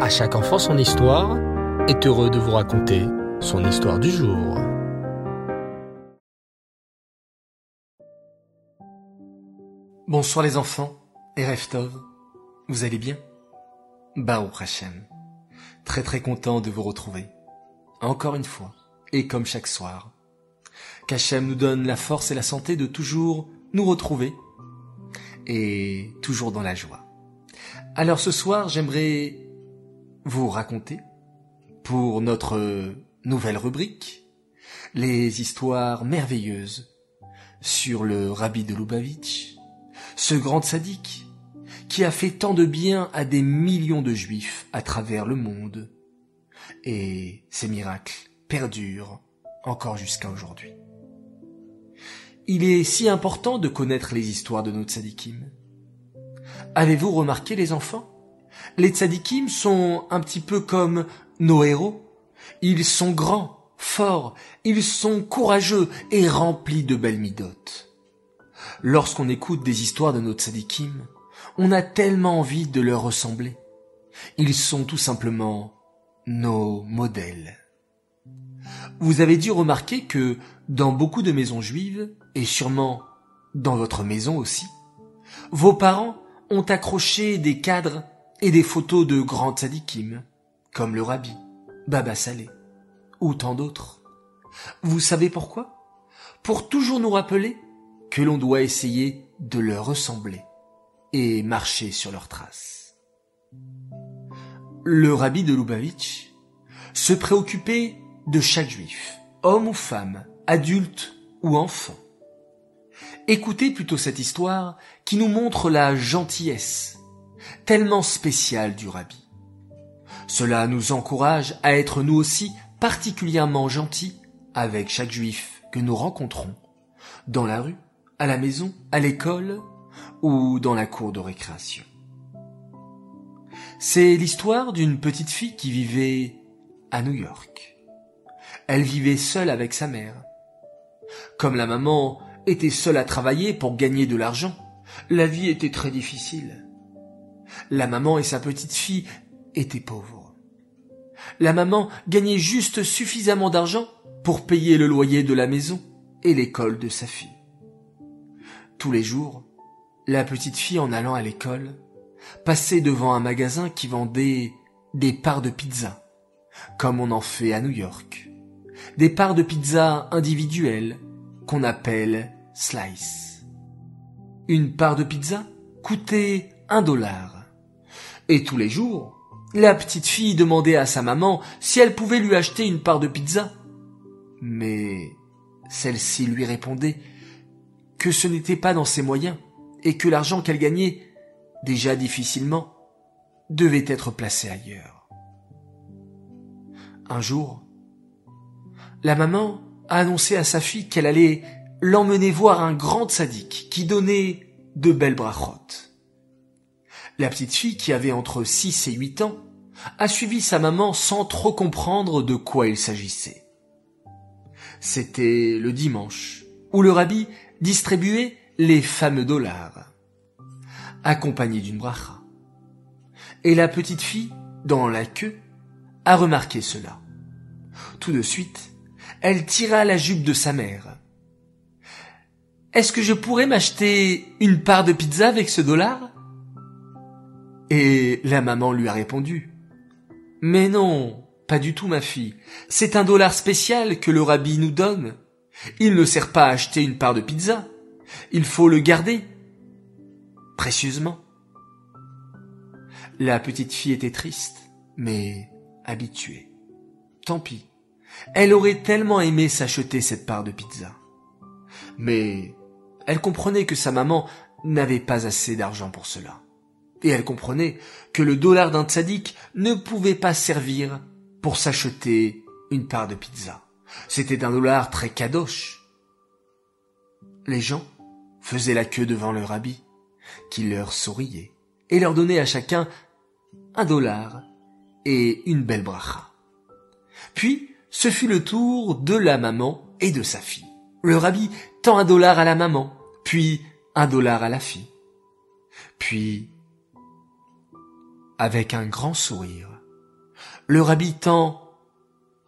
À chaque enfant son histoire est heureux de vous raconter son histoire du jour. Bonsoir les enfants et Reftov, vous allez bien? Bao Hashem, très très content de vous retrouver, encore une fois, et comme chaque soir. Qu'Hachem nous donne la force et la santé de toujours nous retrouver, et toujours dans la joie. Alors ce soir, j'aimerais vous raconter, pour notre nouvelle rubrique, les histoires merveilleuses sur le rabbi de Lubavitch, ce grand sadique qui a fait tant de bien à des millions de juifs à travers le monde. Et ces miracles perdurent encore jusqu'à aujourd'hui. Il est si important de connaître les histoires de nos tzadikim. Avez-vous remarqué les enfants Les tzadikim sont un petit peu comme nos héros. Ils sont grands, forts, ils sont courageux et remplis de belles midotes. Lorsqu'on écoute des histoires de nos tzadikim, on a tellement envie de leur ressembler. Ils sont tout simplement nos modèles. Vous avez dû remarquer que dans beaucoup de maisons juives, et sûrement dans votre maison aussi, vos parents ont accroché des cadres et des photos de grands tzadikim, comme le rabbi, Baba Salé, ou tant d'autres. Vous savez pourquoi? Pour toujours nous rappeler que l'on doit essayer de leur ressembler et marcher sur leurs traces. Le rabbi de Lubavitch se préoccupait de chaque juif, homme ou femme, adulte ou enfant. Écoutez plutôt cette histoire qui nous montre la gentillesse, tellement spéciale du rabbi. Cela nous encourage à être nous aussi particulièrement gentils avec chaque juif que nous rencontrons, dans la rue, à la maison, à l'école ou dans la cour de récréation. C'est l'histoire d'une petite fille qui vivait à New York. Elle vivait seule avec sa mère. Comme la maman était seule à travailler pour gagner de l'argent, la vie était très difficile. La maman et sa petite fille étaient pauvres. La maman gagnait juste suffisamment d'argent pour payer le loyer de la maison et l'école de sa fille. Tous les jours, la petite fille en allant à l'école passait devant un magasin qui vendait des parts de pizza, comme on en fait à New York. Des parts de pizza individuelles qu'on appelle slice. Une part de pizza coûtait un dollar. Et tous les jours, la petite fille demandait à sa maman si elle pouvait lui acheter une part de pizza. Mais celle-ci lui répondait que ce n'était pas dans ses moyens et que l'argent qu'elle gagnait, déjà difficilement, devait être placé ailleurs. Un jour, la maman a annoncé à sa fille qu'elle allait l'emmener voir un grand sadique qui donnait de belles brachotes. La petite fille, qui avait entre six et huit ans, a suivi sa maman sans trop comprendre de quoi il s'agissait. C'était le dimanche, où le rabbi distribuait les fameux dollars, accompagnés d'une bracha. Et la petite fille, dans la queue, a remarqué cela. Tout de suite, elle tira la jupe de sa mère. Est-ce que je pourrais m'acheter une part de pizza avec ce dollar? Et la maman lui a répondu. Mais non, pas du tout ma fille. C'est un dollar spécial que le rabbi nous donne. Il ne sert pas à acheter une part de pizza. Il faut le garder. Précieusement. La petite fille était triste, mais habituée. Tant pis. Elle aurait tellement aimé s'acheter cette part de pizza. Mais elle comprenait que sa maman n'avait pas assez d'argent pour cela. Et elle comprenait que le dollar d'un tzaddik ne pouvait pas servir pour s'acheter une part de pizza. C'était un dollar très kadosh. Les gens faisaient la queue devant le rabbi, qui leur souriait et leur donnait à chacun un dollar et une belle bracha. Puis, ce fut le tour de la maman et de sa fille. Le rabbi tend un dollar à la maman, puis un dollar à la fille. Puis, avec un grand sourire, Le rabbi tend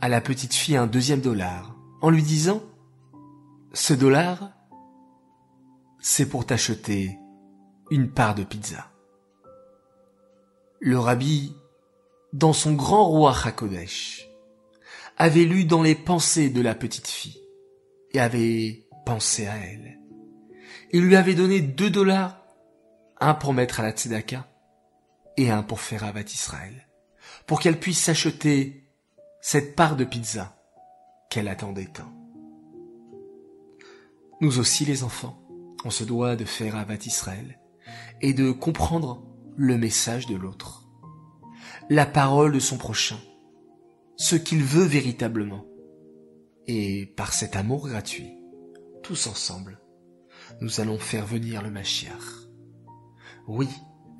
à la petite fille un deuxième dollar en lui disant Ce dollar, c'est pour t'acheter une part de pizza. Le rabbi, dans son grand roi Hakodesh, avait lu dans les pensées de la petite fille et avait pensé à elle. Il lui avait donné deux dollars, un pour mettre à la tzedaka et un pour faire avat Israël, pour qu'elle puisse s'acheter cette part de pizza qu'elle attendait tant. Nous aussi les enfants, on se doit de faire avat Israël et de comprendre le message de l'autre, la parole de son prochain, ce qu'il veut véritablement. Et par cet amour gratuit, tous ensemble, nous allons faire venir le Mashiach. Oui,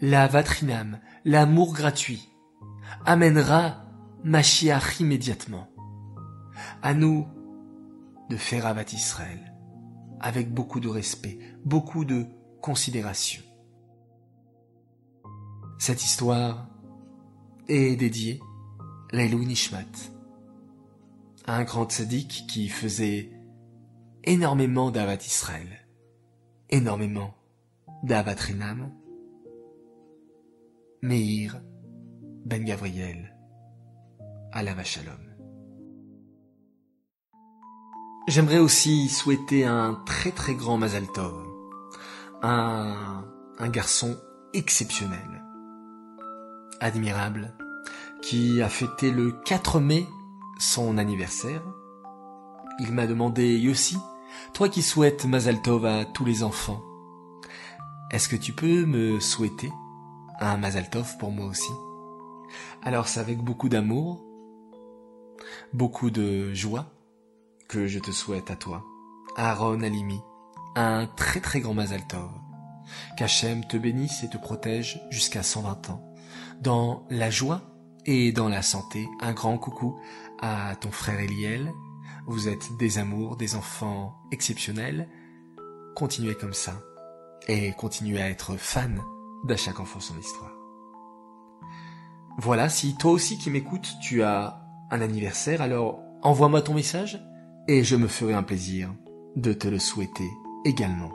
la vatrinam, l'amour gratuit, amènera Mashiach immédiatement. À nous de faire Avat Israël avec beaucoup de respect, beaucoup de considération. Cette histoire est dédiée Leilou Nishmat, un grand tzaddik qui faisait énormément d'Avat Israël, énormément d'Avat Rinam, Meir Ben Gabriel, Alava Shalom. J'aimerais aussi souhaiter un très très grand Mazal Tov, un, un garçon exceptionnel, admirable, qui a fêté le 4 mai son anniversaire. Il m'a demandé, Yossi, toi qui souhaites Mazal Tov à tous les enfants, est-ce que tu peux me souhaiter un Mazal Tov pour moi aussi Alors c'est avec beaucoup d'amour, beaucoup de joie que je te souhaite à toi, Aaron Alimi, un très très grand Mazal Tov. Qu'Hachem te bénisse et te protège jusqu'à 120 ans, dans la joie et dans la santé, un grand coucou à ton frère Eliel. Vous êtes des amours, des enfants exceptionnels. Continuez comme ça et continuez à être fan d'À chaque enfant son histoire. Voilà, si toi aussi qui m'écoutes, tu as un anniversaire, alors envoie-moi ton message et je me ferai un plaisir de te le souhaiter également.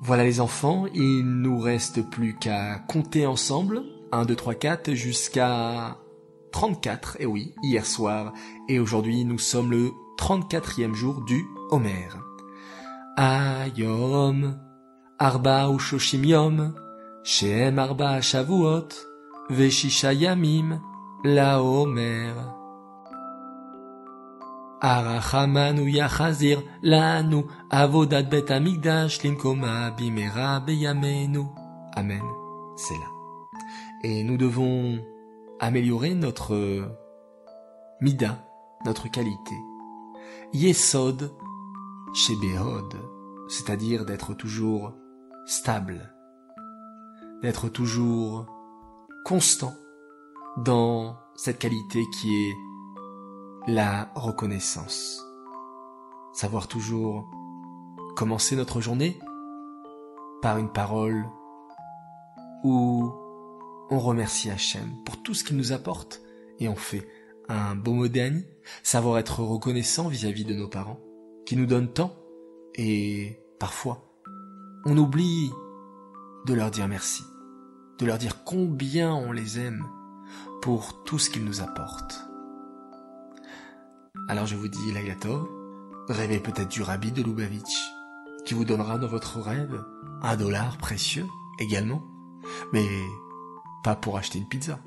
Voilà les enfants, il nous reste plus qu'à compter ensemble 1, 2, 3, 4 jusqu'à 34, et oui, hier soir, et aujourd'hui nous sommes le 34e jour du Homer. Ayom, Arba ou Shoshim Yom, Shem Arba Shavuot, Veshisha Yamim, La Homer. Arachamanu Yachazir, Lanu, Avodat Bet Amigdash, Limkoma Bimera Beyamenu. Amen. C'est là. Et nous devons améliorer notre mida, notre qualité. Yesod chez Behod, c'est-à-dire d'être toujours stable, d'être toujours constant dans cette qualité qui est la reconnaissance. Savoir toujours commencer notre journée par une parole ou on remercie Hachem pour tout ce qu'il nous apporte et on fait un beau mot savoir être reconnaissant vis-à-vis de nos parents, qui nous donnent tant, et parfois, on oublie de leur dire merci, de leur dire combien on les aime pour tout ce qu'ils nous apportent. Alors je vous dis, Lagato, rêvez peut-être du rabbi de Lubavitch, qui vous donnera dans votre rêve un dollar précieux également, mais pas pour acheter une pizza,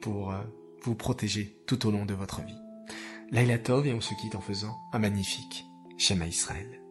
pour euh, vous protéger tout au long de votre vie. Laila Tov et on se quitte en faisant un magnifique Shema Israël.